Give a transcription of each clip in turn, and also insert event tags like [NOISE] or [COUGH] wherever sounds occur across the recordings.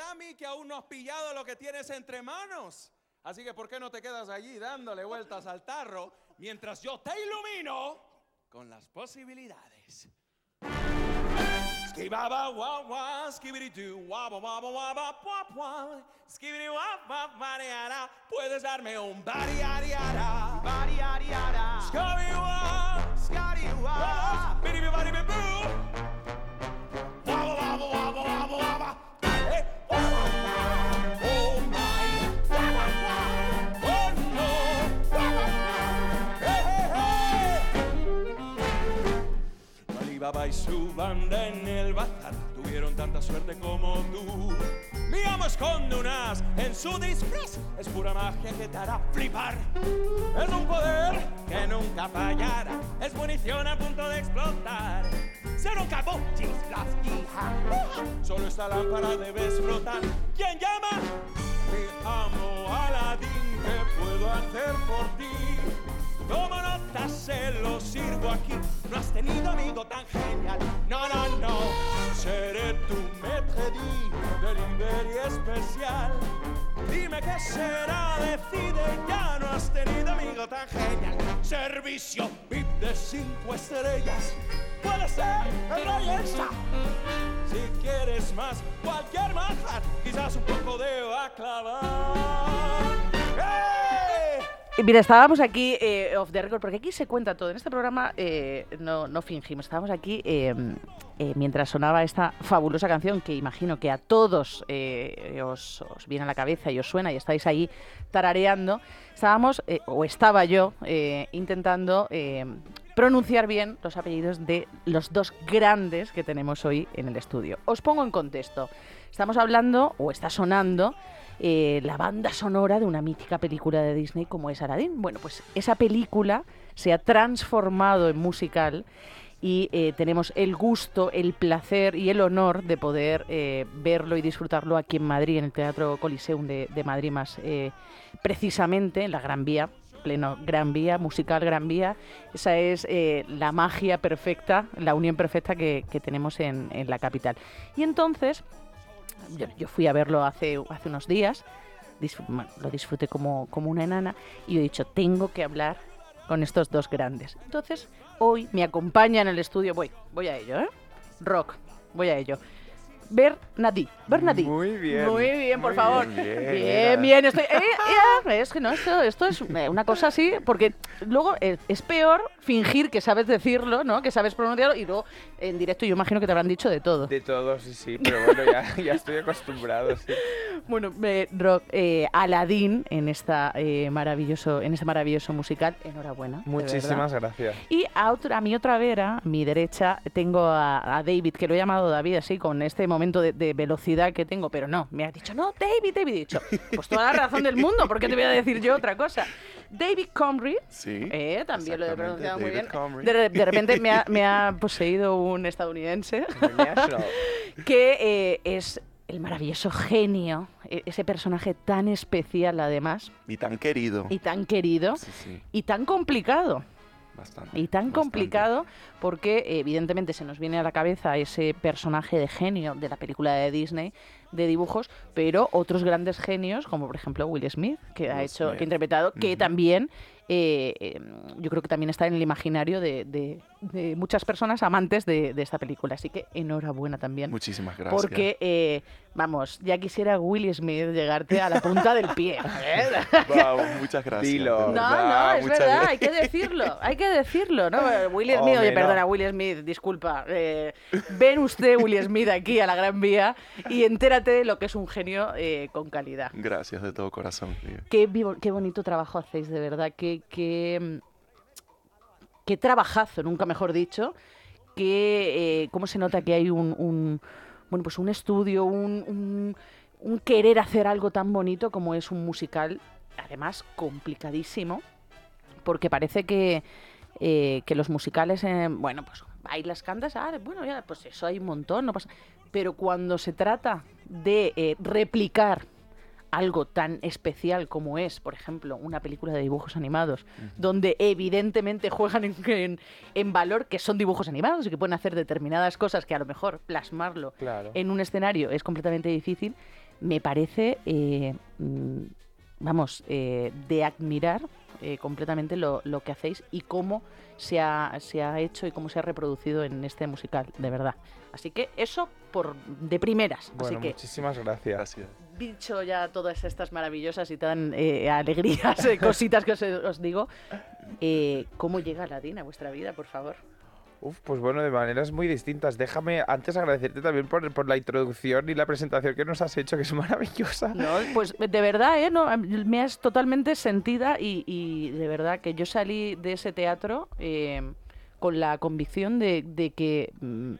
da a mí que aún no has pillado lo que tienes entre manos. Así que, ¿por qué no te quedas allí dándole vueltas al tarro mientras yo te ilumino con las posibilidades? Skibaba skibidi doo, skibidi. Puedes darme un variariara, variariara. Scotty Scotty Alibaba y su banda en el bazar tuvieron tanta suerte como tú. Mi amo esconde un as en su disfraz, es pura magia que te hará flipar. Es un poder que nunca fallará, es munición a punto de explotar. Un cabo, chispas y. Solo esta lámpara debes frotar. ¿Quién llama? Mi amo Aladín, ¿qué puedo hacer por ti? Como nota se lo sirvo aquí. No has tenido amigo tan genial. No, no, no. Seré tu maître delivery especial. Dime qué será, decide. Ya no has tenido amigo tan genial. Servicio VIP de cinco estrellas. Puede ser el Rey Elsa. Si quieres más, cualquier manjar. Quizás un poco de baklava. ¡Hey! Y Mira, estábamos aquí eh, off the record, porque aquí se cuenta todo. En este programa eh, no, no fingimos. Estábamos aquí eh, eh, mientras sonaba esta fabulosa canción que imagino que a todos eh, os, viene a la cabeza y os suena y estáis ahí tarareando. Estábamos, eh, o estaba yo, eh, intentando eh, pronunciar bien los apellidos de los dos grandes que tenemos hoy en el estudio. Os pongo en contexto. Estamos hablando, o está sonando, eh, la banda sonora de una mítica película de Disney como es Aladdin. Bueno, pues esa película se ha transformado en musical y eh, tenemos el gusto, el placer y el honor de poder eh, verlo y disfrutarlo aquí en Madrid, en el Teatro Coliseum de, Madrid más precisamente, en la Gran Vía pleno Gran Vía, musical Gran Vía. Esa es la magia perfecta, la unión perfecta que, que tenemos en, en la capital. Y entonces, yo, yo fui a verlo hace, hace unos días, lo disfruté como, como una enana y he dicho, tengo que hablar con estos dos grandes. Entonces, hoy me acompaña en el estudio, voy, voy a ello, ¿eh? Rock, voy a ello. Bernadí, Bernadí. Muy bien. Muy bien, por muy favor. bien, bien, estoy. eh, ya, es que no, esto, esto es eh, una cosa así, porque luego eh, es peor fingir que sabes decirlo, ¿no? Que sabes pronunciarlo y luego en directo yo imagino que te habrán dicho de todo. De todo, sí, sí, pero bueno, ya, [LAUGHS] ya estoy acostumbrado, sí. Bueno, eh, Rock, eh, Aladín en esta eh, maravilloso, en este maravilloso musical, enhorabuena. Muchísimas gracias. Y a, otra, a mi otra vera, a mi derecha, tengo a, a David, que lo he llamado David así, con este momento de, de velocidad que tengo, pero no, me ha dicho, no, David, David, he dicho, pues toda la razón del mundo, ¿por qué te voy a decir yo otra cosa? David Comrie, Sí. eh, también lo he pronunciado muy David bien. Comrie. De, de repente me ha, [LAUGHS] me ha poseído un estadounidense [LAUGHS] que eh, es el maravilloso genio, e- ese personaje tan especial además, Y tan querido. y tan querido, Sí, sí, y tan complicado. Bastante. Y tan bastante. complicado porque evidentemente se nos viene a la cabeza ese personaje de genio de la película de Disney de dibujos, pero otros grandes genios, como por ejemplo Will Smith, que ha hecho, Smith. que ha interpretado, que también eh, eh, yo creo que también está en el imaginario de, de- de muchas personas amantes de, de esta película. Así que enhorabuena también. Muchísimas gracias. Porque, eh, vamos, ya quisiera Will Smith llegarte a la punta del pie. ¿eh? Vamos, [LAUGHS] muchas gracias. Dilo. No, verdad. no, es verdad, gracias. hay que decirlo, hay que decirlo, ¿no? Will Smith, oye, no. perdona, Will Smith, disculpa. eh, ven usted, Will Smith, aquí a la Gran Vía y entérate de lo que es un genio eh, con calidad. Gracias de todo corazón. tío. Qué, vivo- qué bonito trabajo hacéis, de verdad, qué, qué, mm, qué trabajazo, nunca mejor dicho, que, eh, cómo se nota que hay un, bueno, pues un estudio, un, querer hacer algo tan bonito como es un musical, además complicadísimo, porque parece que, eh, que los musicales, eh, bueno, pues bailas, cantas, ah, bueno, ya, pues eso hay un montón, no pasa. Pero cuando se trata de replicar algo tan especial como es, por ejemplo, una película de dibujos animados, donde evidentemente juegan en, en- en valor que son dibujos animados y que pueden hacer determinadas cosas que a lo mejor plasmarlo Claro. en un escenario es completamente difícil. me parece, eh, mm, vamos, eh, de admirar eh, completamente lo, lo que hacéis y cómo se ha, se ha hecho y cómo se ha reproducido en este musical, de verdad. Así que eso por de primeras. Bueno, Así que muchísimas gracias. Gracias. dicho ya todas estas maravillosas y tan eh, alegrías, eh, cositas que os, os digo, eh, ¿cómo llega Aladdin a vuestra vida, por favor? Uf, pues bueno, de maneras muy distintas. Déjame antes agradecerte también por, por la introducción y la presentación que nos has hecho, que es maravillosa. No, pues de verdad, ¿eh? No, me has totalmente sentida y, y de verdad que yo salí de ese teatro eh, con la convicción de, de que mm,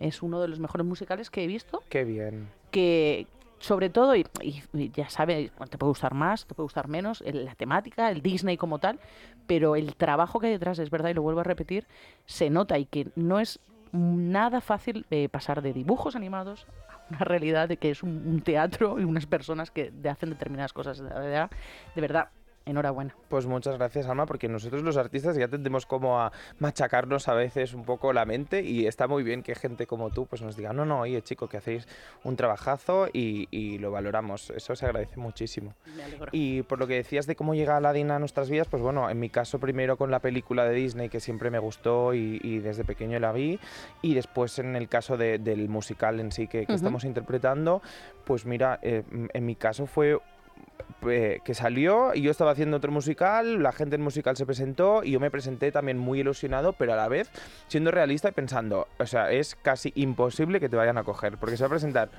es uno de los mejores musicales que he visto, Qué bien. que sobre todo, y, y- y ya sabes, te puede gustar más, te puede gustar menos, el- la temática, el Disney como tal, pero el trabajo que hay detrás, es verdad, y lo vuelvo a repetir, se nota y que no es nada fácil eh, pasar de dibujos animados a una realidad de que es un, un teatro y unas personas que hacen determinadas cosas. De verdad, de verdad, enhorabuena. Pues muchas gracias, Alma, porque nosotros los artistas ya tendemos como a machacarnos a veces un poco la mente y está muy bien que gente como tú pues nos diga, no, no, oye chico, que hacéis un trabajazo y, y lo valoramos. Eso se agradece muchísimo. Me alegro. Y por lo que decías de cómo llega Aladdin a nuestras vidas, pues bueno, en mi caso primero con la película de Disney que siempre me gustó y, y desde pequeño la vi, y después en el caso de- del musical en sí que, que Ujú. estamos interpretando, pues mira, eh, en mi caso fue eh, que salió y yo estaba haciendo otro musical, la gente del musical se presentó y yo me presenté también muy ilusionado, pero a la vez siendo realista y pensando, o sea, es casi imposible que te vayan a coger, porque se va a presentar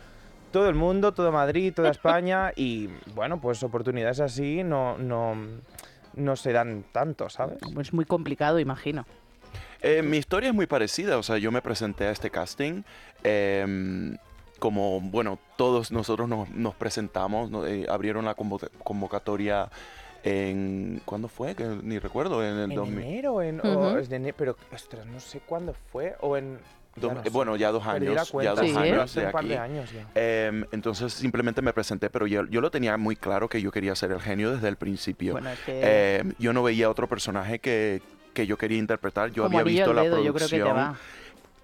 todo el mundo, todo Madrid, toda [LAUGHS] España y bueno, pues oportunidades así no, no, no se dan tanto, ¿sabes? Es muy complicado, imagino. Eh, mi historia es muy parecida, o sea, yo me presenté a este casting. em, como, bueno, todos nosotros nos, nos presentamos, no- eh, abrieron la convo- convocatoria en... ¿Cuándo fue? Que ni recuerdo, en el En 2000. enero, en, o Ujú. es de ene- pero ostras, no sé cuándo fue o en... ya Dos- no eh, sé. bueno, ya dos años, ya dos Sí, ¿eh? años hace de un par de aquí. años ya. Em, entonces simplemente me presenté, pero yo, yo lo tenía muy claro que yo quería ser el genio desde el principio. Bueno, es que Eh, yo no veía otro personaje que, que yo quería interpretar. Yo como había visto la dedo, yo creo que te producción. va.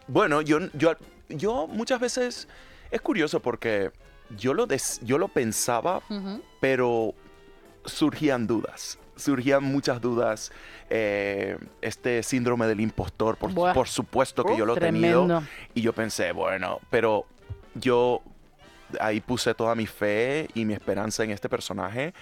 Bueno, yo, yo, yo muchas veces es curioso porque yo lo, des- yo lo pensaba, pero surgían dudas. Surgían muchas dudas. eh, este síndrome del impostor, por, Buah. por supuesto que yo lo he tenido. Y yo pensé, bueno, pero yo ahí puse toda mi fe y mi esperanza en este personaje.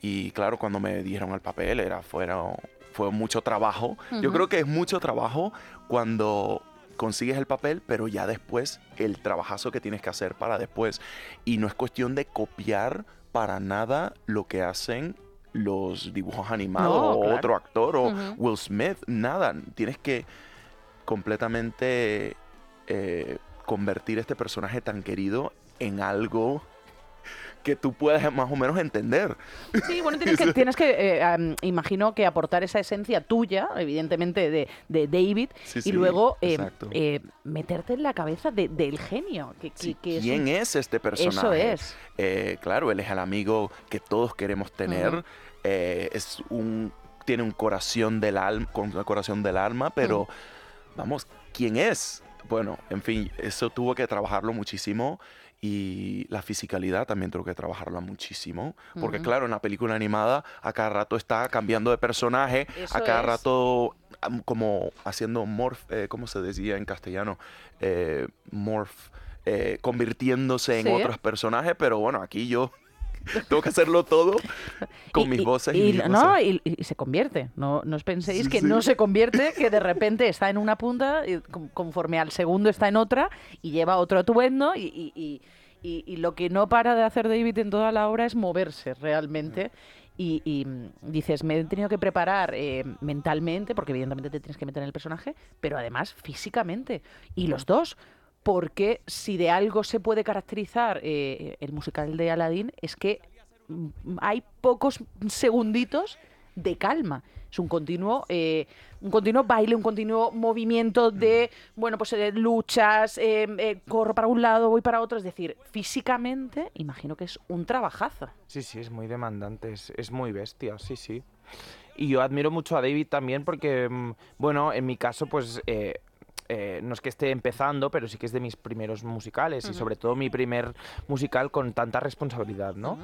Y claro, cuando me dieron el papel, era, fueron, fue mucho trabajo. Yo creo que es mucho trabajo cuando consigues el papel, pero ya después el trabajazo que tienes que hacer para después. Y no es cuestión de copiar para nada lo que hacen los dibujos animados No, o claro. otro actor o. Will Smith, nada. Tienes que completamente eh, convertir este personaje tan querido en algo que tú puedas más o menos entender. Sí, bueno, [LAUGHS] tienes que, tienes que eh, imagino que aportar esa esencia tuya, evidentemente, de, de David, Sí, y sí, luego eh, eh, meterte en la cabeza de- del genio. Que, que- Sí, que es ¿Quién un- es este personaje? Eso es. Claro, él es el amigo que todos queremos tener. Es un tiene un corazón del alma, con un corazón del alma, pero vamos, ¿quién es? Bueno, en fin, eso tuvo que trabajarlo muchísimo y la fisicalidad también tuvo que trabajarla muchísimo, porque claro, en la película animada a cada rato está cambiando de personaje, Eso a cada es. rato como haciendo morph, eh, ¿cómo se decía en castellano? Eh, morph, eh, convirtiéndose en Sí. otros personajes, pero bueno, aquí yo [LAUGHS] tengo que hacerlo todo con Y- mis voces y, y, no, y, se convierte. No, no os penséis Sí, que sí. no se convierte, que de repente está en una punta, y con- conforme al segundo está en otra, y lleva otro atuendo, y, y- lo que no para de hacer David en toda la obra es moverse realmente. Y, y, mm, dices, me he tenido que preparar eh, mentalmente, porque evidentemente te tienes que meter en el personaje, pero además físicamente. Y los dos. Porque si de algo se puede caracterizar eh, el musical de Aladdin es que mm, hay pocos segunditos de calma. Es un continuo, eh, un continuo baile, un continuo movimiento de, bueno, pues eh, luchas, eh, corro para un lado, voy para otro. Es decir, físicamente, imagino que es un trabajazo. Sí, sí, es muy demandante, es, es muy bestia, sí, sí. Y yo admiro mucho a David también porque, mm, bueno, en mi caso, pues eh, eh, no es que esté empezando, pero sí que es de mis primeros musicales y sobre todo mi primer musical con tanta responsabilidad, ¿no?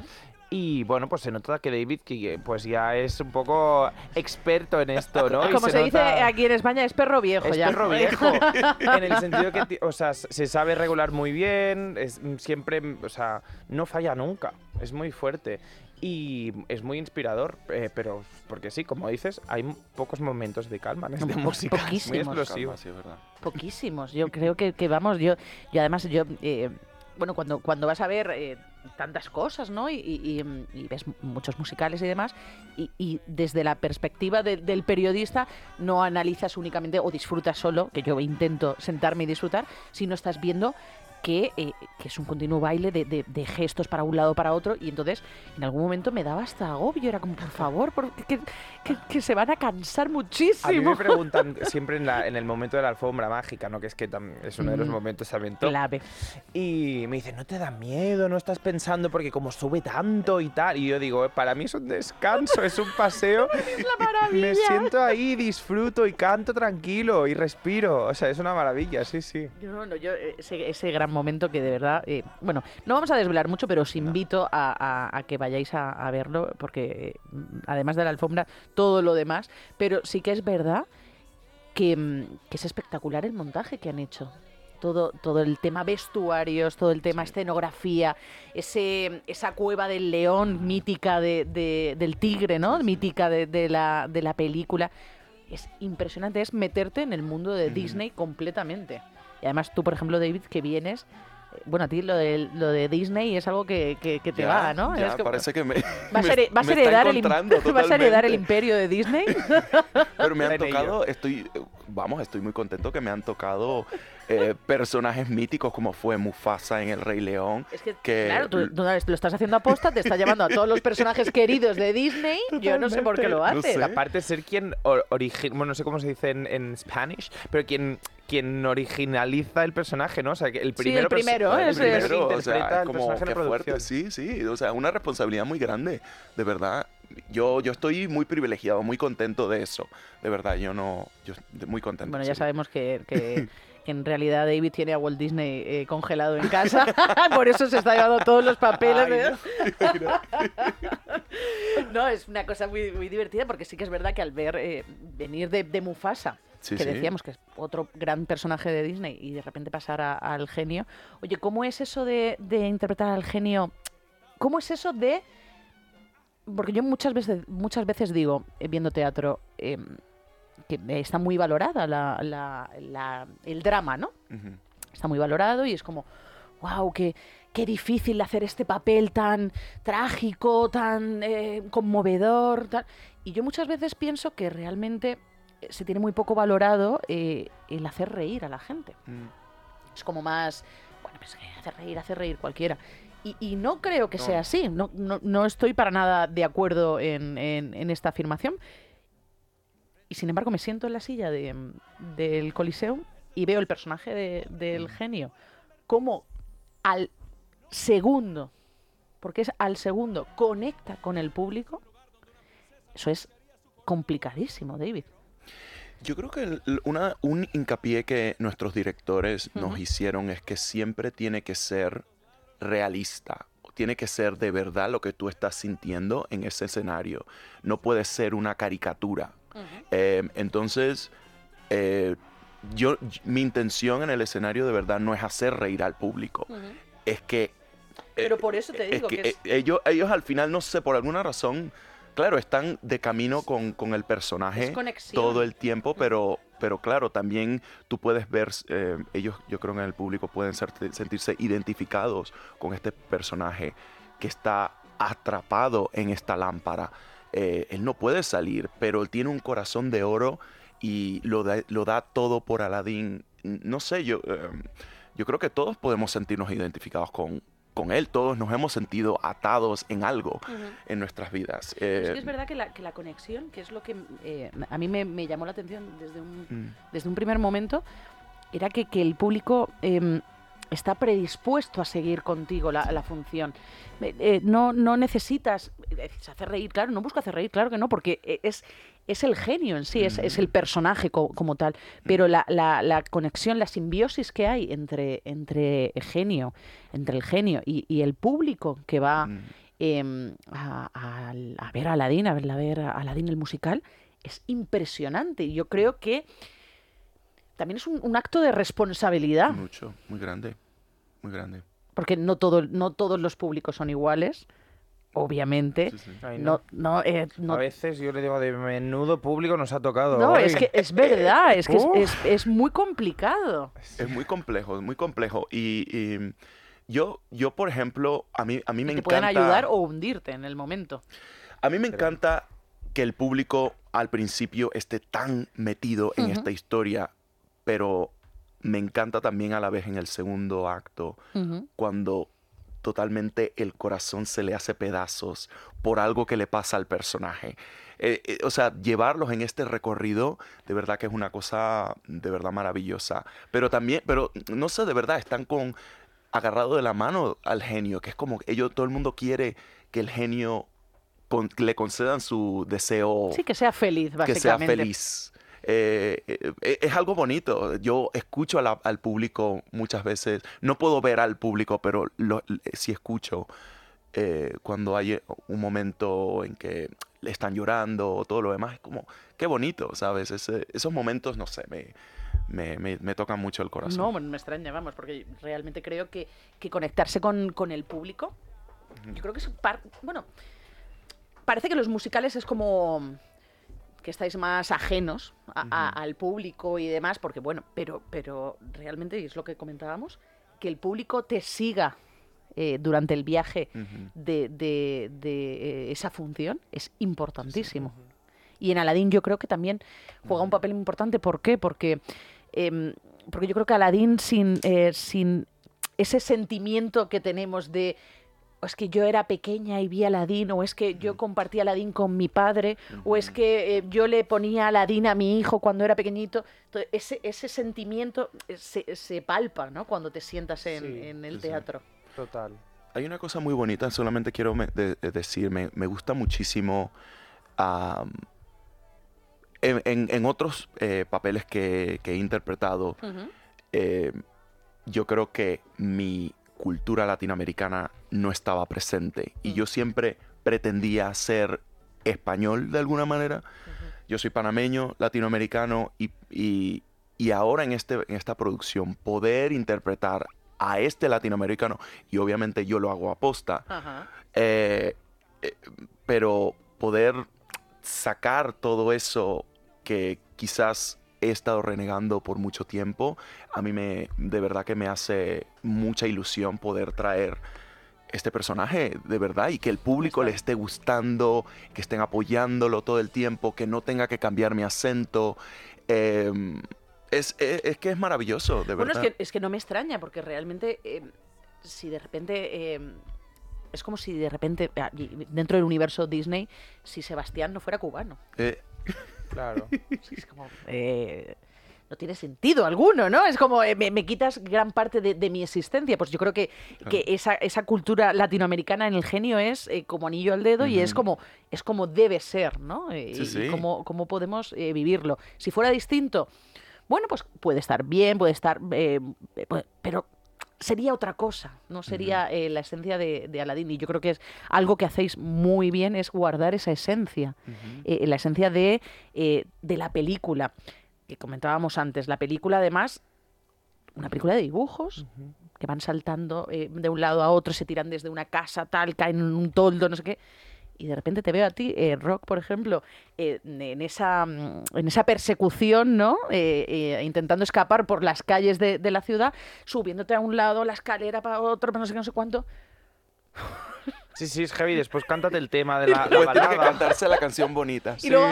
Y bueno, pues se nota que David que pues ya es un poco experto en esto, ¿no? Y Como se, dice nota- aquí en España, es perro viejo es ya. perro viejo. [LAUGHS] en el sentido que, ti- o sea, se sabe regular muy bien, es siempre, o sea, no falla nunca. Es muy fuerte. Y es muy inspirador, eh, pero porque sí, como dices, hay pocos momentos de calma en este [LAUGHS] música. Muy poquísimos. explosivo. Calma, sí, verdad. Poquísimos. Yo creo que, que vamos, yo, y además yo, eh, bueno, cuando, cuando vas a ver eh, tantas cosas, ¿no? Y, y- ves muchos musicales y demás, y, y desde la perspectiva de- del periodista no analizas únicamente o disfrutas solo, que yo intento sentarme y disfrutar, sino estás viendo que, eh, que es un continuo baile de, de- de gestos para un lado para otro y entonces en algún momento me daba hasta agobio, era como por favor, porque que, que- que se van a cansar A mí muchísimo. me preguntan [LAUGHS] siempre en, la- en el momento de la alfombra mágica, ¿no? Que es que tam- es uno de los Mm. momentos también top. Clave. Y me dicen, ¿no te da miedo? ¿No estás pensando porque como sube tanto y tal? Y yo digo, "Eh, para mí es un descanso, es un paseo. [LAUGHS] Me siento ahí, disfruto y canto tranquilo y respiro. O sea, es una maravilla, sí, sí. No, no, yo eh, ese, ese gran momento que de verdad, eh, bueno, no vamos a desvelar mucho, pero os invito a, a- a que vayáis a, a verlo, porque eh, además de la alfombra, todo lo demás, pero sí que es verdad que, mm, que es espectacular el montaje que han hecho. Todo, todo el tema vestuarios, todo el tema escenografía, ese, esa cueva del león mítica de- de- del tigre, ¿no? Mítica de, de la, de la película. Es impresionante, es meterte en el mundo de Disney completamente. Y además tú, por ejemplo, David, que vienes, eh, bueno, a ti lo de, lo de Disney es algo que, que- que te Ya, va, ¿no? ya, Es parece que me. ¿Vas, a, vas me heredar el, [LAUGHS] ¿Vas a heredar el imperio de Disney? [LAUGHS] Pero me han tocado, estoy, vamos, estoy muy contento que me han tocado eh, personajes míticos como fue Mufasa en El Rey León. Es que, Que- claro, tú, tú lo estás haciendo aposta, te está llevando a todos los personajes queridos de Disney. Yo no sé por qué lo No hace. sé. Aparte de ser quien original, bueno, no sé cómo se dice en, en Spanish, pero quien, quien originaliza el personaje, ¿no? O sea, que el Sí, primero, el primero, el primero o sea, el como la fuerte, sí, sí, o sea, una responsabilidad muy grande, de verdad. Yo, yo estoy muy privilegiado, muy contento de eso, de verdad, yo no, yo muy contento. Bueno, ya sí. sabemos que- que [LAUGHS] en realidad David tiene a Walt Disney eh, congelado en casa, [LAUGHS] por eso se está llevando todos los papeles. Ay, de- [LAUGHS] no, es una cosa muy, muy divertida porque sí que es verdad que al ver eh, venir de, de Mufasa, Sí, que sí. decíamos que es otro gran personaje de Disney, y de repente pasar al genio, oye, ¿cómo es eso de, de interpretar al genio? ¿Cómo es eso de...? Porque yo muchas veces, muchas veces digo, eh, viendo teatro, em, que está muy valorada la- la- la- el drama, ¿no? Está muy valorado y es como, wow, qué, qué difícil hacer este papel tan trágico, tan eh, conmovedor. tan-". Y yo muchas veces pienso que realmente eh, se tiene muy poco valorado eh, el hacer reír a la gente. Mm. Es como más, bueno, pues hacer reír, hacer reír cualquiera. Y, y no creo que No. sea así, no, no, no estoy para nada de acuerdo en, en- en esta afirmación. Y sin embargo me siento en la silla de, del Coliseum y veo el personaje de- del genio como al segundo, porque es al segundo, conecta con el público. Eso es complicadísimo, David. Yo creo que el- una, un hincapié que nuestros directores nos hicieron es que siempre tiene que ser realista. Tiene que ser de verdad lo que tú estás sintiendo en ese escenario. No puede ser una caricatura. Eh, entonces, eh, yo, mi intención en el escenario de verdad no es hacer reír al público. Es que... Pero eh, por eso te es digo que, que es- eh, ellos, ellos al final, no sé, por alguna razón, claro, están de camino con, con el personaje todo el tiempo, pero, pero claro, también tú puedes ver, eh, ellos yo creo que en el público pueden ser- sentirse identificados con este personaje que está atrapado en esta lámpara. Eh, él no puede salir, pero él tiene un corazón de oro y lo da, lo da todo por Aladdin. No sé, yo, eh, yo creo que todos podemos sentirnos identificados con, con él, todos nos hemos sentido atados en algo en nuestras vidas. Es Eh, que es verdad que la, que la conexión, que es lo que eh, a mí me, me llamó la atención desde un, mm, desde un primer momento, era que, que el público em, está predispuesto a seguir contigo la, la función. Eh, eh, no, no necesitas eh, se hace reír, claro, no busca hacer reír, claro que no, porque es, es el genio en sí, es, es el personaje co- como tal. Pero la, la- la conexión, la simbiosis que hay entre, entre genio, entre el genio y, y el público que va Mm. em, a, a- a ver a Aladdin, a ver, a ver a Aladdin el musical, es impresionante. Yo creo que también es un, un acto de responsabilidad, Mucho, muy grande, muy grande. porque no, todo, no todos los públicos son iguales, obviamente. Sí, sí. Ay, No, no, eh, no A veces yo le digo de menudo público nos ha tocado. No, hoy. es que es verdad, es que es, es- es muy complicado. Es muy complejo, es muy complejo. Y, y yo, yo, por ejemplo, a mí, a mí me Te encanta... pueden ayudar o hundirte en el momento. A mí me encanta que el público al principio esté tan metido en esta historia, pero me encanta también a la vez en el segundo acto, cuando totalmente el corazón se le hace pedazos por algo que le pasa al personaje. Eh, eh, o sea, llevarlos en este recorrido, de verdad que es una cosa de verdad maravillosa. Pero también, pero no sé, de verdad, están con agarrado de la mano al genio, que es como ellos, todo el mundo quiere que el genio con- le concedan su deseo Sí, que sea feliz, que sea básicamente. feliz. Eh, eh, eh, es algo bonito. Yo escucho la- al público muchas veces. No puedo ver al público, pero lo, sí escucho eh, cuando hay un momento en que le están llorando o todo lo demás. Es como, qué bonito, ¿sabes? Ese- esos momentos, no sé, me, me, me- me tocan mucho el corazón. No, me extraña, vamos, porque realmente creo que, que conectarse con, con el público, yo creo que es par- bueno, parece que los musicales es como que estáis más ajenos a- a- al público y demás, porque bueno, pero, pero realmente, y es lo que comentábamos, que el público te siga eh, durante el viaje de- de, eh, esa función es importantísimo. Y en Aladdin yo creo que también juega un papel importante. ¿Por qué? Porque, em, porque yo creo que Aladdin sin, eh, sin ese sentimiento que tenemos de "O es que yo era pequeña y vi a Aladdin, o es que yo compartí Aladdin con mi padre, o es que eh, yo le ponía Aladdin a mi hijo cuando era pequeñito. Entonces, ese, ese sentimiento eh, se, se palpa ¿no? cuando te sientas en, Sí, en el sí, sí. teatro. Total. Hay una cosa muy bonita, solamente quiero me- de- de decir, me, me gusta muchísimo en, en- en otros eh, papeles que, que he interpretado, eh, yo creo que mi cultura latinoamericana no estaba presente y Mm. yo siempre pretendía ser español de alguna manera. Yo soy panameño, latinoamericano y, y- y ahora en, este, en esta producción poder interpretar a este latinoamericano y obviamente yo lo hago a posta, Ajá. eh, eh, pero poder sacar todo eso que quizás he estado renegando por mucho tiempo, a mí me de verdad que me hace mucha ilusión poder traer este personaje de verdad y que el público le esté gustando, que estén apoyándolo todo el tiempo, que no tenga que cambiar mi acento. eh, es, es- es que es maravilloso, de Bueno, verdad. es que, es que no me extraña, porque realmente, eh, si de repente. eh, es como si de repente, ah, dentro del universo Disney, si Sebastián no fuera cubano. Claro. [LAUGHS] Es como. eh, no tiene sentido alguno, ¿no? Es como, eh, me, me quitas gran parte de, de mi existencia. Pues yo creo que, que esa, esa cultura latinoamericana en el genio es eh, como anillo al dedo y es como, es como debe ser, ¿no? Eh, Sí, y- sí. Y cómo, cómo podemos vivirlo. Si fuera distinto, bueno, pues puede estar bien, puede estar. puede- pero sería otra cosa, no sería eh, la esencia de, de Aladdin. Y yo creo que es algo que hacéis muy bien, es guardar esa esencia eh, la esencia de, eh, de la película que comentábamos antes. La película, además, una película de dibujos que van saltando eh, de un lado a otro, se tiran desde una casa, tal, caen en un toldo, no sé qué. Y de repente te veo a ti, eh, Rock, por ejemplo, eh, en, esa, mm, en esa persecución, ¿no? Eh, eh, intentando escapar por las calles de, de la ciudad, subiéndote a un lado, la escalera para otro, no sé qué, no sé cuánto. Sí, sí, es heavy. Después cántate el tema de la, la Luego tiene que balada. cantarse la canción bonita. Y luego...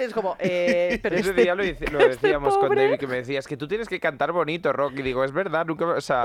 Es como, eh, pero Ese este- día lo, lo [LAUGHS] este decíamos con pobre- David, que me decías que tú tienes que cantar bonito, Rock. Y digo, es verdad, nunca, me- o sea,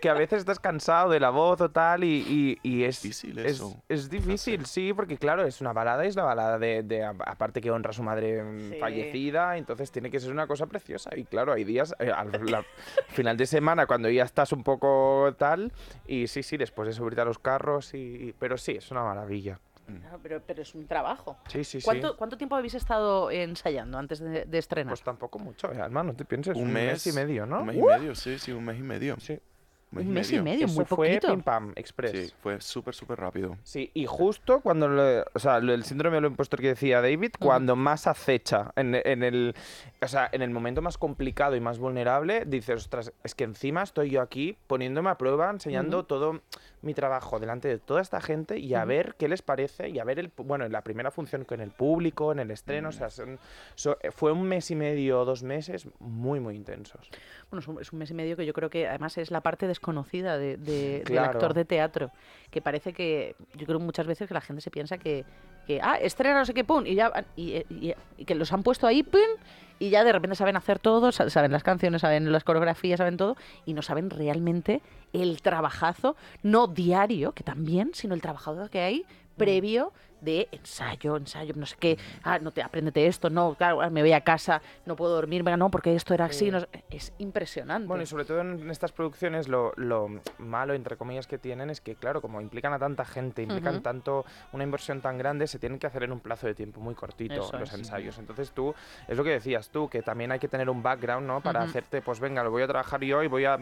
que a veces estás cansado de la voz o tal y, y- y es Difícil es, eso. es difícil, sí, porque claro, es una balada, es la balada de, de- a- aparte que honra a su madre mm, Sí. fallecida, entonces tiene que ser una cosa preciosa. Y claro, hay días, eh, al la- [LAUGHS] final de semana, cuando ya estás un poco tal, y sí, sí, después de subirte a los carros, y, y- pero sí, es una maravilla. Claro, pero, pero es un trabajo. Sí, sí, sí. ¿Cuánto, ¿Cuánto tiempo habéis estado ensayando antes de, de estrenar? Pues tampoco mucho, eh, Alma, no te pienses. Un mes y medio, ¿no? Un mes y Uh, medio, sí, sí, un mes y medio. Sí. Un mes y medio, Eso muy fue poquito. pim pam, express. Sí, fue súper, súper rápido. Sí, y justo cuando, lo- o sea, lo- el síndrome del impostor que decía David, cuando más acecha, en, en el, o sea, en el momento más complicado y más vulnerable, dices, ostras, es que encima estoy yo aquí poniéndome a prueba, enseñando todo mi trabajo delante de toda esta gente y a ver qué les parece y a ver, el, bueno, en la primera función con el público, en el estreno, o Mm. sea, son- so- fue un mes y medio o dos meses muy, muy intensos. Bueno, es un, es un mes y medio que yo creo que además es la parte desconocida de, de- del actor de teatro. Que parece que, yo creo muchas veces que la gente se piensa que, que ah, estrena no sé qué, pum, y ya, y, y- y que los han puesto ahí, pum, y ya de repente saben hacer todo, sa- saben las canciones, saben las coreografías, saben todo, y no saben realmente el trabajazo, no diario, que también, sino el trabajazo que hay previo de ensayo, ensayo, no sé qué, ah, no te apréndete esto, no, claro, ah, me voy a casa, no puedo dormir, venga, no, porque esto era así, Sí. no es impresionante. Bueno, y sobre todo en estas producciones lo, lo malo, entre comillas, que tienen es que, claro, como implican a tanta gente, implican tanto una inversión tan grande, se tienen que hacer en un plazo de tiempo muy cortito Eso los es. ensayos. Entonces tú, es lo que decías tú, que también hay que tener un background, ¿no? Para hacerte, pues venga, lo voy a trabajar yo y voy a...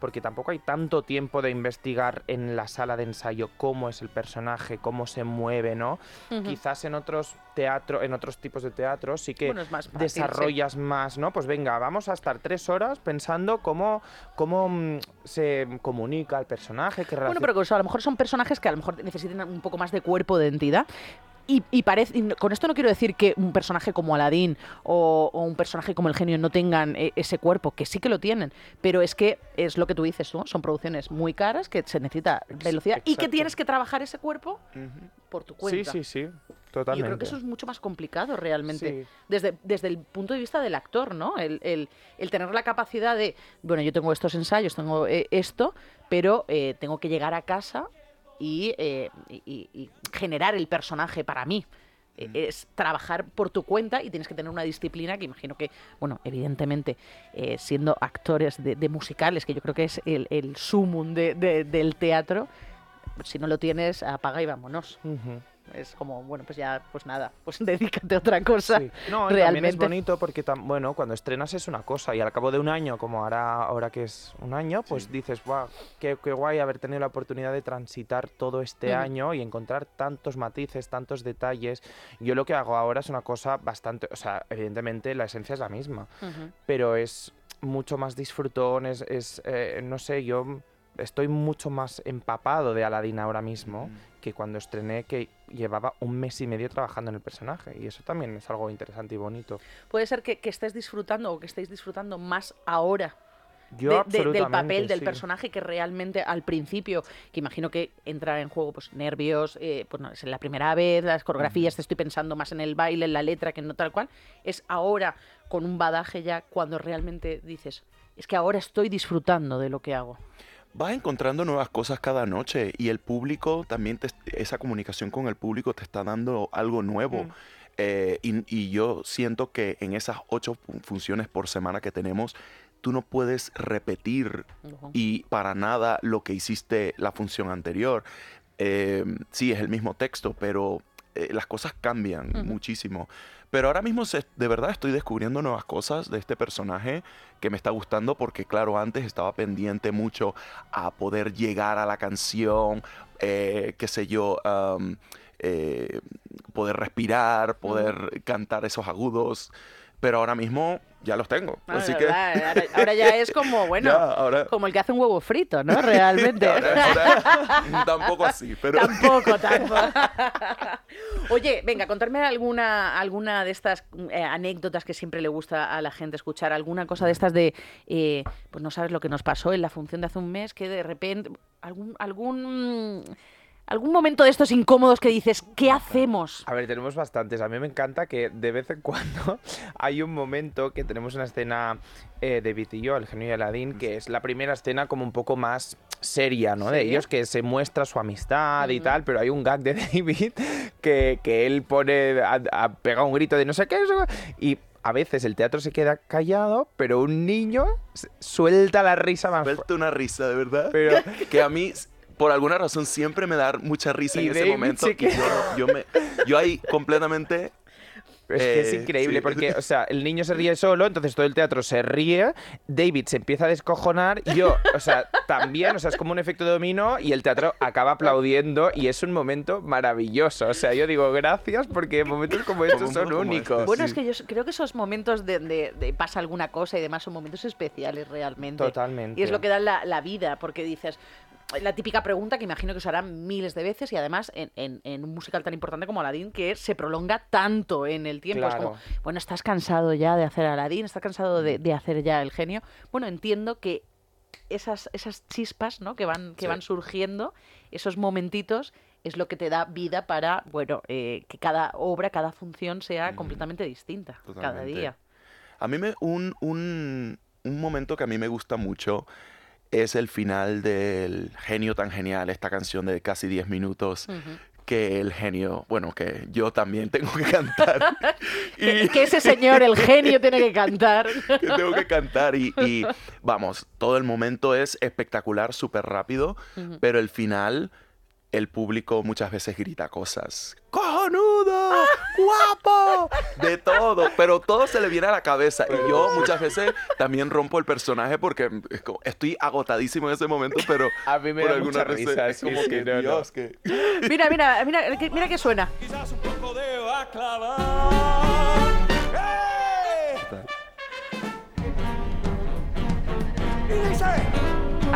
Porque tampoco hay tanto tiempo de investigar en la sala de ensayo cómo es el personaje, cómo se mueve, ¿no? Quizás en otros teatro, en otros tipos de teatro sí que Bueno, es más fácil, sí. desarrollas más, ¿no? Pues venga, vamos a estar tres horas pensando cómo, cómo mm, se comunica el personaje, qué Bueno, pero que a lo mejor son personajes que a lo mejor necesitan un poco más de cuerpo de entidad. Y, y parece, y con esto no quiero decir que un personaje como Aladdin o, o un personaje como el genio no tengan eh, ese cuerpo, que sí que lo tienen, pero es que es lo que tú dices, ¿no? son producciones muy caras, que se necesita velocidad y que tienes que trabajar ese cuerpo por tu Sí, cuenta. sí, sí, yo totalmente. creo que eso es mucho más complicado realmente. Sí. Desde, desde el punto de vista del actor, ¿no? El, el- el tener la capacidad de, bueno, yo tengo estos ensayos, tengo eh, esto, pero eh, tengo que llegar a casa y, eh, y- generar el personaje para mí. Eh, Es trabajar por tu cuenta y tienes que tener una disciplina que imagino que, bueno, evidentemente, eh, siendo actores de, de musicales, que yo creo que es el, el sumum de- de- del teatro, si no lo tienes, apaga y vámonos. Es como, bueno, pues ya, pues nada, pues [LAUGHS] dedícate a otra cosa. Sí. No, y también es bonito porque, bueno, cuando estrenas es una cosa y al cabo de un año, como ahora, ahora que es un año, pues dices, wow, qué, qué guay haber tenido la oportunidad de transitar todo este año y encontrar tantos matices, tantos detalles. Yo lo que hago ahora es una cosa bastante, o sea, evidentemente la esencia es la misma, pero es mucho más disfrutón, es, es, eh, no sé, yo estoy mucho más empapado de Aladdin ahora mismo que cuando estrené que llevaba un mes y medio trabajando en el personaje y eso también es algo interesante y bonito. Puede ser que, que estés disfrutando o que estéis disfrutando más ahora Yo de- de- del papel del sí. personaje que realmente al principio, que imagino que entra en juego pues nervios, eh, pues no, es la primera vez, las coreografías, te estoy pensando más en el baile, en la letra, que no tal cual, es ahora con un badaje ya cuando realmente dices, es que ahora estoy disfrutando de lo que hago. Vas encontrando nuevas cosas cada noche y el público también, te- esa comunicación con el público te está dando algo nuevo. Mm. Eh, y, y yo siento que en esas ocho fu- funciones por semana que tenemos, tú no puedes repetir y para nada lo que hiciste la función anterior. Eh, sí, es el mismo texto, pero eh, las cosas cambian muchísimo. Pero ahora mismo se- de verdad estoy descubriendo nuevas cosas de este personaje que me está gustando porque claro, antes estaba pendiente mucho a poder llegar a la canción, eh, qué sé yo, eh, poder respirar, poder cantar esos agudos. Pero ahora mismo ya los tengo. Ah, Así que... ahora, ahora- ya es como, [LAUGHS] bueno, ya, ahora, como el que hace un huevo frito, ¿no? Realmente. ahora- [LAUGHS] [LAUGHS] tampoco así, pero... Tampoco, tampoco. Oye, venga, contarme alguna, alguna de estas eh, anécdotas que siempre le gusta a la gente escuchar, alguna cosa de estas de, eh, pues no sabes lo que nos pasó en la función de hace un mes, que de repente, algún, algún, ¿Algún momento de estos incómodos que dices, ¿qué hacemos? A ver, tenemos bastantes. A mí me encanta que de vez en [LAUGHS] cuando hay un momento que tenemos una escena eh, de David y yo, el genio de Aladdin, que es la primera escena como un poco más seria, ¿no? De ellos, que se muestra su amistad y tal, pero hay un gag de [LAUGHS] David que, que él pone, a, a- pega un grito de no sé qué, eso, y a veces el teatro se queda callado, pero un niño suelta la risa más fuerte. Suelta una risa, de verdad. Pero que a mí, por alguna razón, siempre me da mucha risa Y en ese momento. y yo, yo, me, yo ahí completamente... Es que es Eh, increíble sí. porque, o sea, el niño se ríe [LAUGHS] solo, entonces todo el teatro se ríe, David se empieza a descojonar, yo, o sea, también, o sea, es como un efecto dominó y el teatro acaba aplaudiendo y es un momento maravilloso. O sea, yo digo gracias porque momentos como estos Como- son como únicos. estos. Bueno, sí. es que yo creo que esos momentos de, de- de pasa alguna cosa y demás son momentos especiales realmente. Totalmente. Y es lo que da la, la vida, porque dices, la típica pregunta que imagino que os harán miles de veces y además en, en- en un musical tan importante como Aladdin que se prolonga tanto en el tiempo. Es como, bueno, ¿estás cansado ya de hacer Aladdin? ¿Estás cansado de, de hacer ya el genio? Bueno, entiendo que esas, esas chispas ¿no? que, van, que Sí. van surgiendo, esos momentitos, es lo que te da vida para, bueno, eh, que cada obra, cada función sea completamente distinta cada día. A mí me, un, un, un momento que a mí me gusta mucho es el final del Genio tan genial, esta canción de casi 10 minutos, que el genio, bueno, que yo también tengo que cantar. Que, [LAUGHS] y que ese señor, el genio, tiene que cantar. [LAUGHS] que tengo que cantar y, y, vamos, todo el momento es espectacular, súper rápido, pero el final, el público muchas veces grita cosas. ¡Cojonudo! ¡Guapo! De todo, pero todo se le viene a la cabeza. Y yo muchas veces también rompo el personaje porque es como- estoy agotadísimo en ese momento, pero A mí me por da alguna mucha razón risa, es como sí, que, no, no. Dios, que... Mira, mira, mira, que- mira que suena. Quizás un poco de baklava.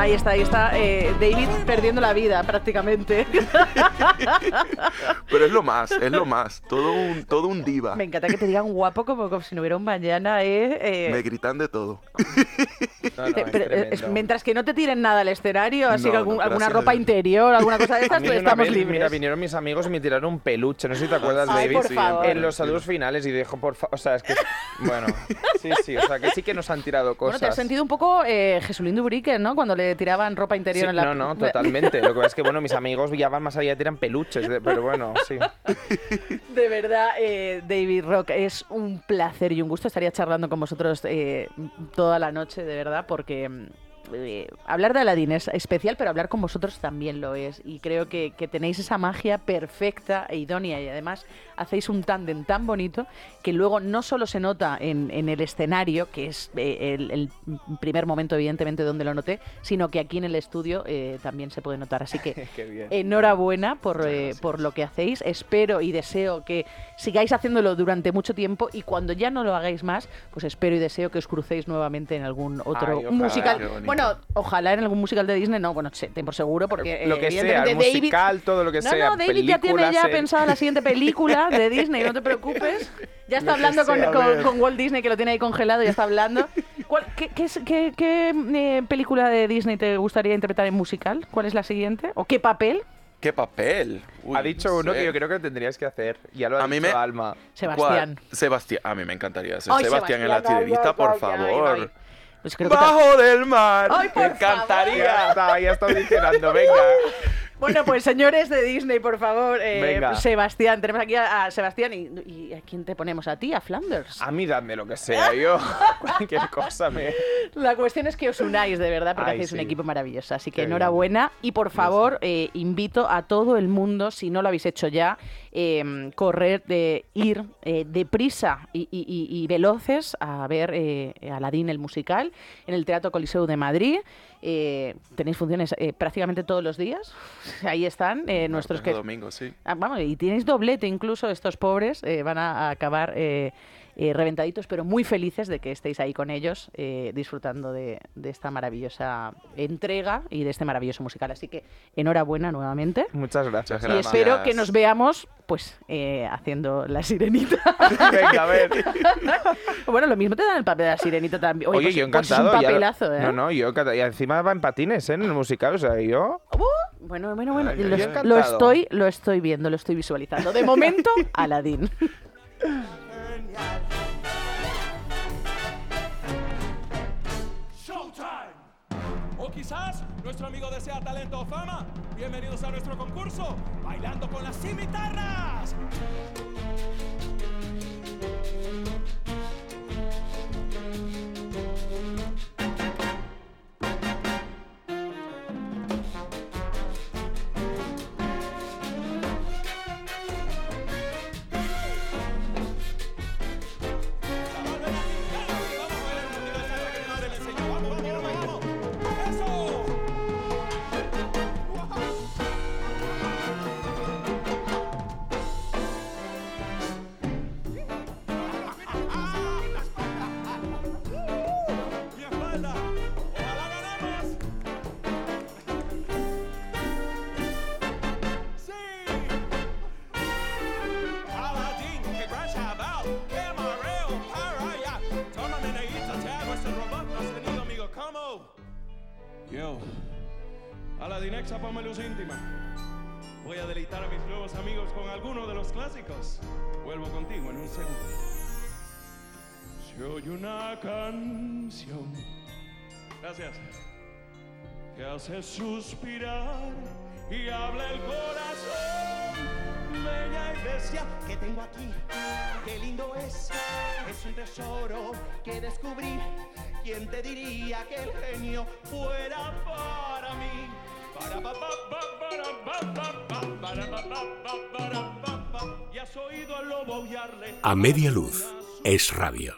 Ahí está, ahí está eh, David perdiendo la vida prácticamente. [LAUGHS] Pero es lo más, es lo más. Todo un, todo un diva. Me encanta que te digan guapo como, como si no hubiera un mañana, ¿eh? Eh, Me gritan de todo. [LAUGHS] No, [LAUGHS] no, te- es pero, eh, es- mientras que no te tiren nada al escenario, así No, que algún- alguna ropa interior, alguna cosa de [LAUGHS] estas, pues estamos vez, libres. Mira, vinieron mis amigos y me tiraron un peluche, no sé si te acuerdas, Ay, David. sí. En los saludos finales y dijo, por favor, o sea, es que, bueno, sí, sí, o sea, que sí que nos han tirado Bueno, cosas. te has sentido un poco eh, Jesulín Dubrique, ¿no? Cuando le tiraban ropa interior Sí, en la... no, no, [LAUGHS] totalmente. Lo que pasa es que, bueno, mis amigos ya van más allá, tiran peluches, de- pero bueno, sí. De verdad, eh, David Rock, es un placer y un gusto. Estaría charlando con vosotros eh, toda la noche, de verdad, porque mm, eh, hablar de Aladdin es especial, pero hablar con vosotros también lo es. Y creo que, que tenéis esa magia perfecta e idónea y además hacéis un tándem tan bonito que luego no solo se nota en, en el escenario, que es eh, el, el primer momento, evidentemente, donde lo noté, sino que aquí en el estudio eh, también se puede notar. Así que [LAUGHS] enhorabuena por, eh, por lo que hacéis. Espero y deseo que sigáis haciéndolo durante mucho tiempo y cuando ya no lo hagáis más, pues espero y deseo que os crucéis nuevamente en algún otro Ay, ojalá. musical. Bueno, ojalá en algún musical de Disney, no, bueno, ten por seguro, porque lo eh, que sea, evidentemente el David- musical, todo lo que no, sea. no, David ya tiene ya eh, pensado la siguiente [LAUGHS] película de Disney, no te preocupes. Ya está que hablando con, con- con Walt Disney, que lo tiene ahí congelado, ya está hablando. [LAUGHS] ¿Cuál- ¿Qué, qué qué- qué, eh, película de Disney te gustaría interpretar en musical? ¿Cuál es la siguiente? ¿O qué papel? ¡Qué papel! Uy, Ha dicho no uno sé. que yo creo que tendrías que hacer. Ya lo ha A mí dicho me- Alma. Sebastián. ¿Cuál? Sebastián. A mí me encantaría ser Ay, Sebastián, en la Sebastián, por favor. ay, ay. Pues creo que ¡Bajo del mar! Ay, por me encantaría. Ya está, ya está audicionando, venga. [LAUGHS] Bueno, pues señores de Disney, por favor, eh. Sebastián, tenemos aquí a, a Sebastián y, y ¿a quién te ponemos? ¿A ti? ¿A Flanders? A mí dadme lo que sea, yo. [LAUGHS] Cualquier cosa me. La cuestión es que os unáis de verdad porque Ay, hacéis un equipo maravilloso. Así que Qué bien. enhorabuena y por favor eh, invito a todo el mundo, si no lo habéis hecho ya, eh, correr, de ir eh, deprisa y, y- veloces a ver eh, Aladín el musical en el Teatro Coliseo de Madrid. Eh, tenéis funciones eh, prácticamente todos los días. [LAUGHS] Ahí están eh, nuestros que domingo, sí. Ah, vamos, y tenéis doblete incluso, estos pobres van a, a acabar eh, reventaditos, pero muy felices de que estéis ahí con ellos, eh, disfrutando de, de esta maravillosa entrega y de este maravilloso musical. Así que enhorabuena nuevamente. Muchas gracias. Y espero que nos veamos, pues, eh, haciendo la sirenita. [LAUGHS] Venga, a ver. [LAUGHS] bueno, lo mismo te dan el papel de la sirenita también. Oye, Oye, pues- yo pues es encantado. un ya lo- papelazo, ¿eh? No, no, yo encantado. Y encima va en patines. En el musical, o sea, yo. ¡Uh! Bueno, bueno, bueno. Ay, lo, es- lo estoy, lo estoy viendo, lo estoy visualizando. De momento, [LAUGHS] Aladdin. Showtime. O quizás nuestro amigo desea talento o fama. Bienvenidos a nuestro concurso, bailando con las cimitarras. Yo, Aladdin Exa, ponme luz íntima. Voy a deleitar a mis nuevos amigos con alguno de los clásicos. Vuelvo contigo en un segundo. Se oye una canción. Gracias. Que hace suspirar y habla el corazón. Bella bestia que tengo aquí. Qué lindo es. Es un tesoro que descubrí. ¿Quién te diría que el genio fuera para mí? A media luz es radio.